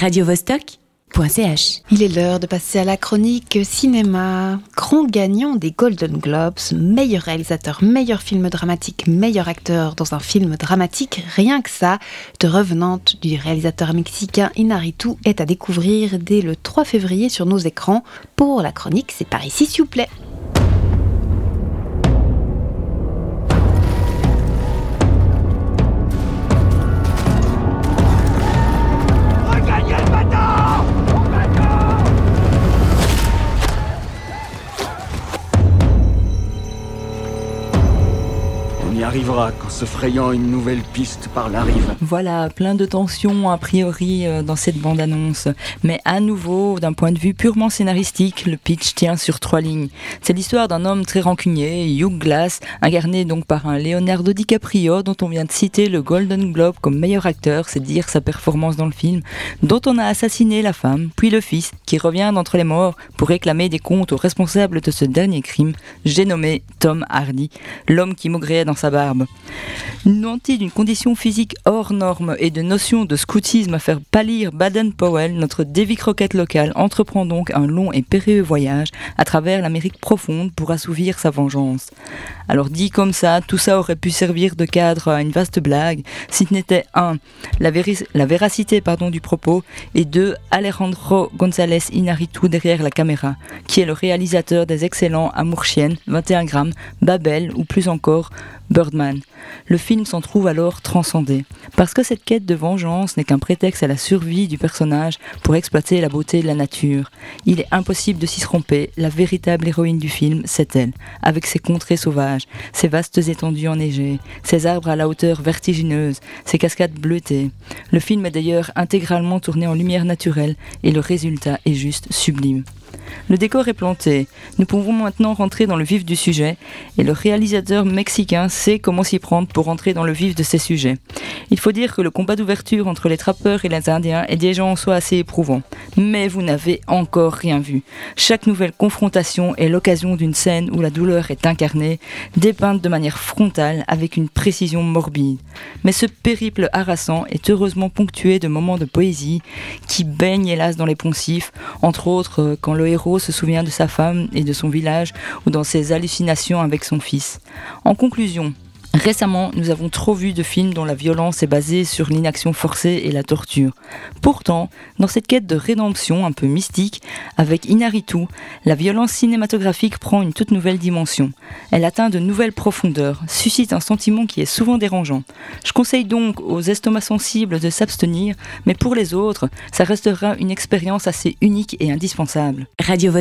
radiovostok.ch. Il est l'heure de passer à la chronique cinéma. Grand gagnant des Golden Globes, meilleur réalisateur, meilleur film dramatique, meilleur acteur dans un film dramatique, rien que ça, de revenante du réalisateur mexicain Inaritu est à découvrir dès le 3 février sur nos écrans. Pour la chronique, c'est par ici s'il vous plaît. Arrivera qu'en se frayant une nouvelle piste par la rive. Voilà, plein de tensions a priori euh, dans cette bande-annonce. Mais à nouveau, d'un point de vue purement scénaristique, le pitch tient sur trois lignes. C'est l'histoire d'un homme très rancunier, Hugh Glass, incarné donc par un Leonardo DiCaprio dont on vient de citer le Golden Globe comme meilleur acteur, c'est dire sa performance dans le film, dont on a assassiné la femme, puis le fils, qui revient d'entre les morts pour réclamer des comptes aux responsables de ce dernier crime, j'ai nommé Tom Hardy, l'homme qui maugréait dans sa barbe Nanti d'une condition physique hors norme et de notions de scoutisme à faire pâlir Baden-Powell, notre Davy Croquette local entreprend donc un long et périlleux voyage à travers l'Amérique profonde pour assouvir sa vengeance. Alors dit comme ça, tout ça aurait pu servir de cadre à une vaste blague, si ce n'était un, la, la véracité pardon, du propos, et deux, Alejandro González Inarritu derrière la caméra, qui est le réalisateur des excellents Amour Chienne, 21 grammes, Babel ou plus encore Le film s'en trouve alors transcendé, parce que cette quête de vengeance n'est qu'un prétexte à la survie du personnage pour exploiter la beauté de la nature. Il est impossible de s'y tromper, la véritable héroïne du film, c'est elle, avec ses contrées sauvages, ses vastes étendues enneigées, ses arbres à la hauteur vertigineuse, ses cascades bleutées. Le film est d'ailleurs intégralement tourné en lumière naturelle et le résultat est juste sublime. Le décor est planté. Nous pouvons maintenant rentrer dans le vif du sujet et le réalisateur mexicain sait comment s'y prendre pour rentrer dans le vif de ces sujets. Il faut dire que le combat d'ouverture entre les trappeurs et les Indiens est déjà en soi assez éprouvant. Mais vous n'avez encore rien vu. Chaque nouvelle confrontation est l'occasion d'une scène où la douleur est incarnée, dépeinte de manière frontale avec une précision morbide. Mais ce périple harassant est heureusement ponctué de moments de poésie qui baignent hélas dans les poncifs, entre autres quand le héros se souvient de sa femme et de son village ou dans ses hallucinations avec son fils. En conclusion, Récemment, nous avons trop vu de films dont la violence est basée sur l'inaction forcée et la torture. Pourtant, dans cette quête de rédemption un peu mystique, avec Inaritu, la violence cinématographique prend une toute nouvelle dimension. Elle atteint de nouvelles profondeurs, suscite un sentiment qui est souvent dérangeant. Je conseille donc aux estomacs sensibles de s'abstenir, mais pour les autres, ça restera une expérience assez unique et indispensable. Radio